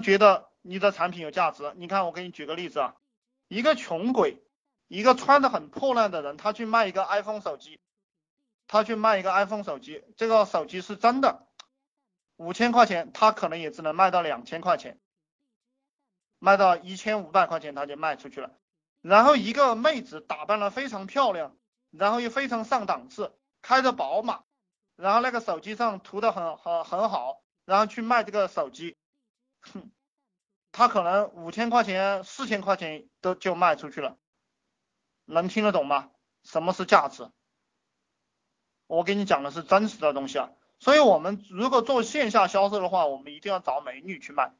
觉得你的产品有价值？你看，我给你举个例子啊，一个穷鬼，一个穿的很破烂的人，他去卖一个 iPhone 手机，他去卖一个 iPhone 手机，这个手机是真的，五千块钱，他可能也只能卖到两千块钱，卖到一千五百块钱他就卖出去了。然后一个妹子打扮的非常漂亮，然后又非常上档次，开着宝马，然后那个手机上涂的很很很好。然后去卖这个手机，哼 他可能五千块钱、四千块钱都就卖出去了，能听得懂吗？什么是价值？我给你讲的是真实的东西啊。所以我们如果做线下销售的话，我们一定要找美女去卖。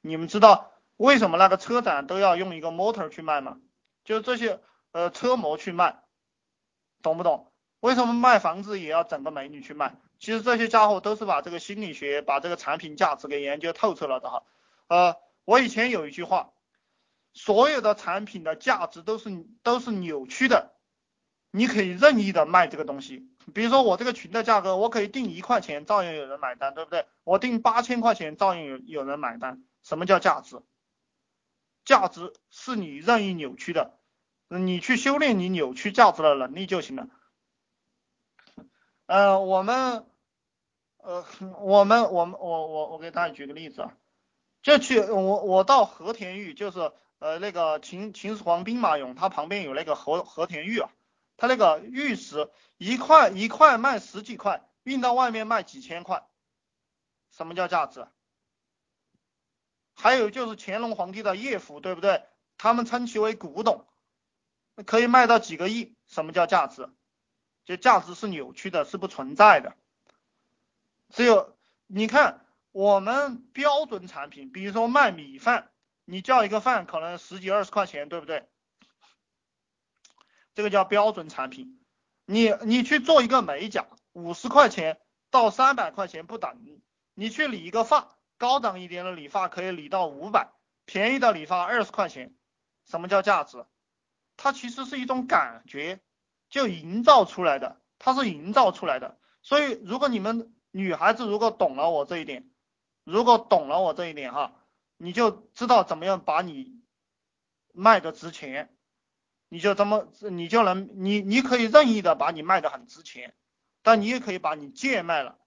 你们知道为什么那个车展都要用一个模特去卖吗？就这些呃车模去卖，懂不懂？为什么卖房子也要整个美女去卖？其实这些家伙都是把这个心理学、把这个产品价值给研究透彻了的哈。呃，我以前有一句话，所有的产品的价值都是都是扭曲的，你可以任意的卖这个东西。比如说我这个群的价格，我可以定一块钱，照样有人买单，对不对？我定八千块钱，照样有有人买单。什么叫价值？价值是你任意扭曲的，你去修炼你扭曲价值的能力就行了。呃，我们。呃，我们我们我我我给大家举个例子啊，就去我我到和田玉，就是呃那个秦秦始皇兵马俑，它旁边有那个和和田玉啊，它那个玉石一块一块卖十几块，运到外面卖几千块，什么叫价值？还有就是乾隆皇帝的叶府，对不对？他们称其为古董，可以卖到几个亿，什么叫价值？就价值是扭曲的，是不存在的。只有你看我们标准产品，比如说卖米饭，你叫一个饭可能十几二十块钱，对不对？这个叫标准产品。你你去做一个美甲，五十块钱到三百块钱不等。你去理一个发，高档一点的理发可以理到五百，便宜的理发二十块钱。什么叫价值？它其实是一种感觉，就营造出来的，它是营造出来的。所以如果你们。女孩子如果懂了我这一点，如果懂了我这一点哈，你就知道怎么样把你卖的值钱，你就这么你就能你你可以任意的把你卖的很值钱，但你也可以把你贱卖了，